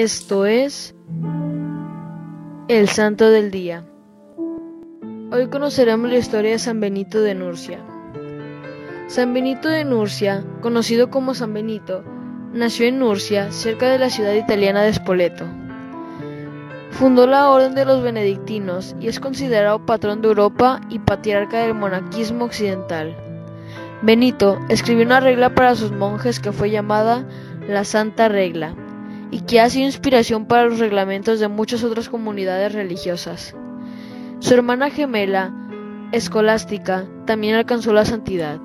Esto es el Santo del Día. Hoy conoceremos la historia de San Benito de Nurcia. San Benito de Nurcia, conocido como San Benito, nació en Nurcia, cerca de la ciudad italiana de Spoleto. Fundó la Orden de los Benedictinos y es considerado patrón de Europa y patriarca del monaquismo occidental. Benito escribió una regla para sus monjes que fue llamada la Santa Regla y que ha sido inspiración para los reglamentos de muchas otras comunidades religiosas. Su hermana gemela, Escolástica, también alcanzó la santidad.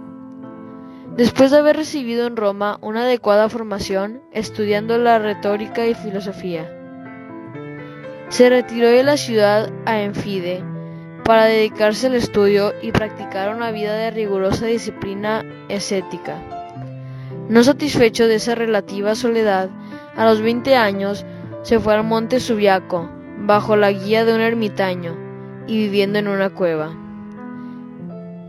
Después de haber recibido en Roma una adecuada formación, estudiando la retórica y filosofía, se retiró de la ciudad a Enfide para dedicarse al estudio y practicar una vida de rigurosa disciplina escética. No satisfecho de esa relativa soledad, a los 20 años se fue al monte Subiaco, bajo la guía de un ermitaño y viviendo en una cueva.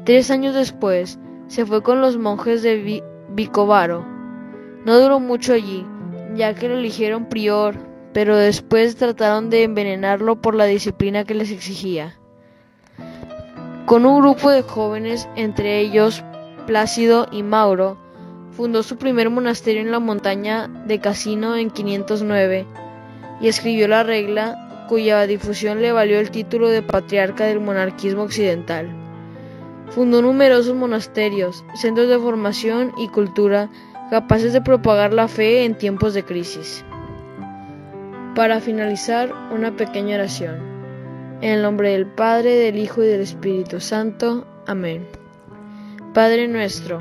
Tres años después se fue con los monjes de Vicovaro. No duró mucho allí, ya que lo eligieron prior, pero después trataron de envenenarlo por la disciplina que les exigía. Con un grupo de jóvenes, entre ellos Plácido y Mauro, fundó su primer monasterio en la montaña de Casino en 509 y escribió la regla cuya difusión le valió el título de patriarca del monarquismo occidental. Fundó numerosos monasterios, centros de formación y cultura capaces de propagar la fe en tiempos de crisis. Para finalizar, una pequeña oración. En el nombre del Padre, del Hijo y del Espíritu Santo. Amén. Padre nuestro,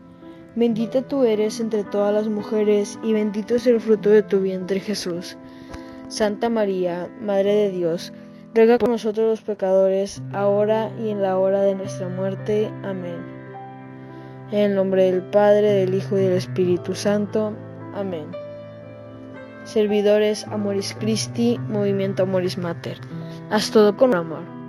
Bendita tú eres entre todas las mujeres y bendito es el fruto de tu vientre Jesús. Santa María, Madre de Dios, ruega con nosotros los pecadores, ahora y en la hora de nuestra muerte. Amén. En el nombre del Padre, del Hijo y del Espíritu Santo. Amén. Servidores Amoris Christi, Movimiento Amoris Mater. Haz todo con amor.